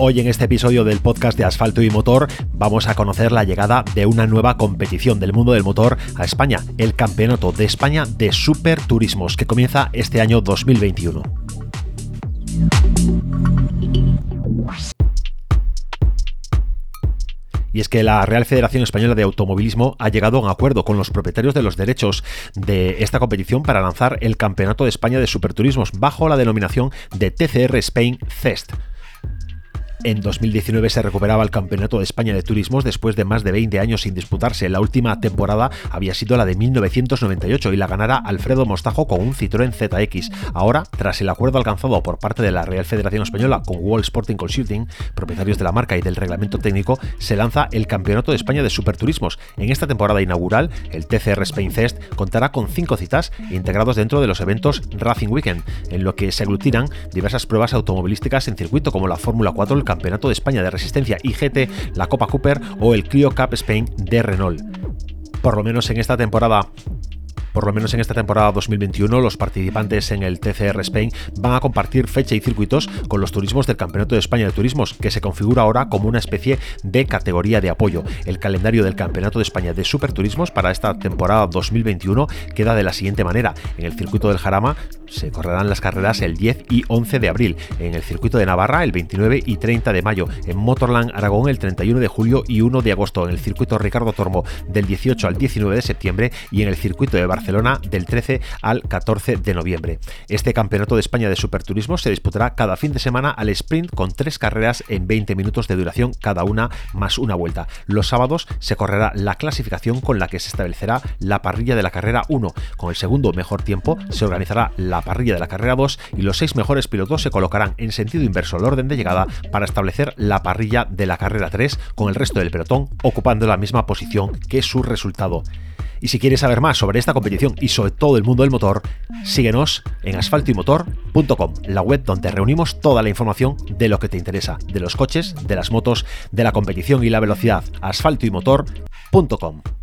Hoy en este episodio del podcast de Asfalto y Motor vamos a conocer la llegada de una nueva competición del mundo del motor a España, el Campeonato de España de Superturismos, que comienza este año 2021. Y es que la Real Federación Española de Automovilismo ha llegado a un acuerdo con los propietarios de los derechos de esta competición para lanzar el Campeonato de España de Superturismos bajo la denominación de TCR Spain CEST. En 2019 se recuperaba el Campeonato de España de Turismos después de más de 20 años sin disputarse. La última temporada había sido la de 1998 y la ganara Alfredo Mostajo con un Citroën ZX. Ahora, tras el acuerdo alcanzado por parte de la Real Federación Española con World Sporting Consulting, propietarios de la marca y del reglamento técnico, se lanza el Campeonato de España de Superturismos. En esta temporada inaugural, el TCR Spain Fest contará con cinco citas integrados dentro de los eventos Racing Weekend, en lo que se aglutinan diversas pruebas automovilísticas en circuito como la Fórmula 4, el Campeonato de España de Resistencia IGT, la Copa Cooper o el Clio Cup Spain de Renault. Por lo menos en esta temporada por lo menos en esta temporada 2021, los participantes en el TCR Spain van a compartir fecha y circuitos con los turismos del Campeonato de España de Turismos, que se configura ahora como una especie de categoría de apoyo. El calendario del Campeonato de España de Superturismos para esta temporada 2021 queda de la siguiente manera. En el circuito del Jarama se correrán las carreras el 10 y 11 de abril, en el circuito de Navarra el 29 y 30 de mayo, en Motorland Aragón el 31 de julio y 1 de agosto, en el circuito Ricardo Tormo del 18 al 19 de septiembre y en el circuito de Barcelona del 13 al 14 de noviembre. Este Campeonato de España de Superturismo se disputará cada fin de semana al sprint con tres carreras en 20 minutos de duración cada una más una vuelta. Los sábados se correrá la clasificación con la que se establecerá la parrilla de la carrera 1. Con el segundo mejor tiempo se organizará la parrilla de la carrera 2 y los seis mejores pilotos se colocarán en sentido inverso al orden de llegada para establecer la parrilla de la carrera 3 con el resto del pelotón ocupando la misma posición que su resultado. Y si quieres saber más sobre esta competición y sobre todo el mundo del motor, síguenos en asfaltoymotor.com, la web donde reunimos toda la información de lo que te interesa, de los coches, de las motos, de la competición y la velocidad. asfaltoymotor.com.